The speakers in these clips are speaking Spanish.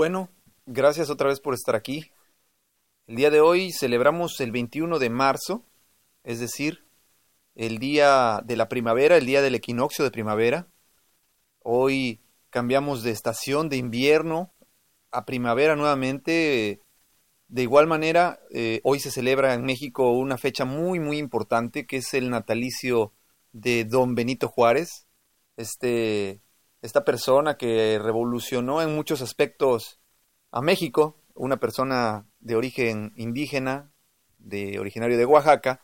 Bueno, gracias otra vez por estar aquí. El día de hoy celebramos el 21 de marzo, es decir, el día de la primavera, el día del equinoccio de primavera. Hoy cambiamos de estación de invierno a primavera nuevamente. De igual manera, eh, hoy se celebra en México una fecha muy, muy importante, que es el natalicio de don Benito Juárez, este esta persona que revolucionó en muchos aspectos a México, una persona de origen indígena, de originario de Oaxaca,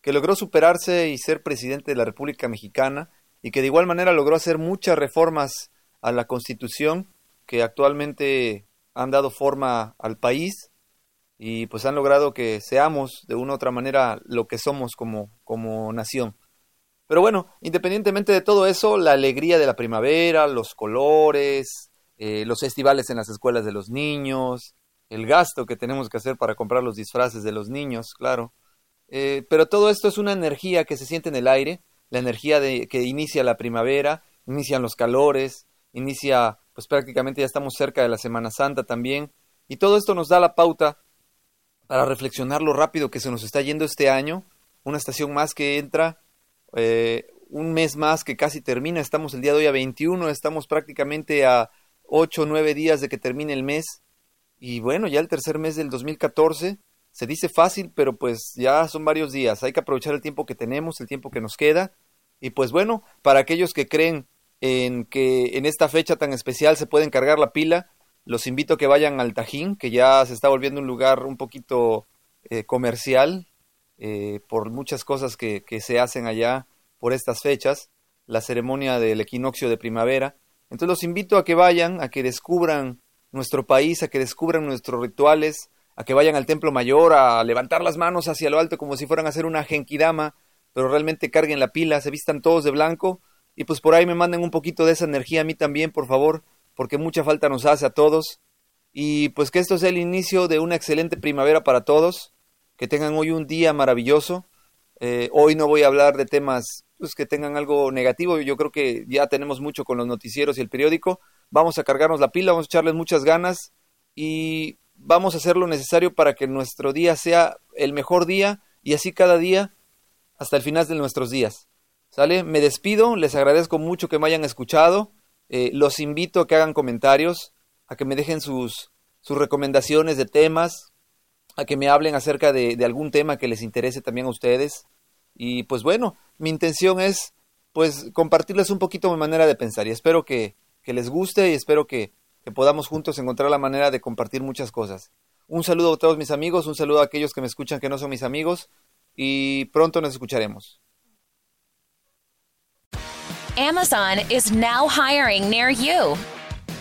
que logró superarse y ser presidente de la República Mexicana y que de igual manera logró hacer muchas reformas a la Constitución que actualmente han dado forma al país y pues han logrado que seamos de una u otra manera lo que somos como, como nación. Pero bueno, independientemente de todo eso, la alegría de la primavera, los colores, eh, los festivales en las escuelas de los niños, el gasto que tenemos que hacer para comprar los disfraces de los niños, claro. Eh, pero todo esto es una energía que se siente en el aire, la energía de que inicia la primavera, inician los calores, inicia, pues prácticamente ya estamos cerca de la Semana Santa también, y todo esto nos da la pauta para reflexionar lo rápido que se nos está yendo este año, una estación más que entra, eh, un mes más que casi termina, estamos el día de hoy a 21, estamos prácticamente a 8 o 9 días de que termine el mes. Y bueno, ya el tercer mes del 2014 se dice fácil, pero pues ya son varios días. Hay que aprovechar el tiempo que tenemos, el tiempo que nos queda. Y pues bueno, para aquellos que creen en que en esta fecha tan especial se pueden cargar la pila, los invito a que vayan al Tajín, que ya se está volviendo un lugar un poquito eh, comercial, eh, por muchas cosas que, se hacen allá por estas fechas, la ceremonia del equinoccio de primavera. Entonces los invito a que vayan, a que descubran nuestro país, a que descubran nuestros rituales, a que vayan al templo mayor, a levantar las manos hacia lo alto como si fueran a hacer una genkidama, pero realmente carguen la pila, se vistan todos de blanco y pues por ahí me manden un poquito de esa energía a mí también, por favor, porque mucha falta nos hace a todos. Y pues que esto sea el inicio de una excelente primavera para todos que tengan hoy un día maravilloso. Eh, hoy no voy a hablar de temas pues, que tengan algo negativo, yo creo que ya tenemos mucho con los noticieros y el periódico. Vamos a cargarnos la pila, vamos a echarles muchas ganas y vamos a hacer lo necesario para que nuestro día sea el mejor día y así cada día hasta el final de nuestros días. ¿Sale? Me despido, les agradezco mucho que me hayan escuchado, eh, los invito a que hagan comentarios, a que me dejen sus, sus recomendaciones de temas, a que me hablen acerca de, algún tema que les interese también a ustedes. Y pues bueno, mi intención es pues compartirles un poquito mi manera de pensar y espero que, que les guste y espero que, que, podamos juntos encontrar la manera de compartir muchas cosas. Un saludo a todos mis amigos, un saludo a aquellos que me escuchan que no son mis amigos y pronto nos escucharemos. Amazon is now hiring near you.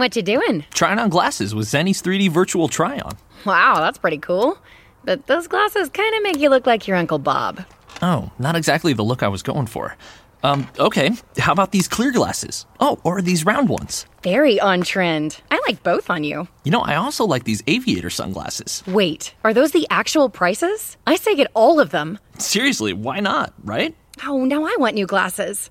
What you doing? Trying on glasses with Zenny's 3D virtual try-on. Wow, that's pretty cool. But those glasses kind of make you look like your Uncle Bob. Oh, not exactly the look I was going for. Um, okay. How about these clear glasses? Oh, or these round ones? Very on trend. I like both on you. You know, I also like these aviator sunglasses. Wait, are those the actual prices? I say get all of them. Seriously, why not, right? Oh, now I want new glasses.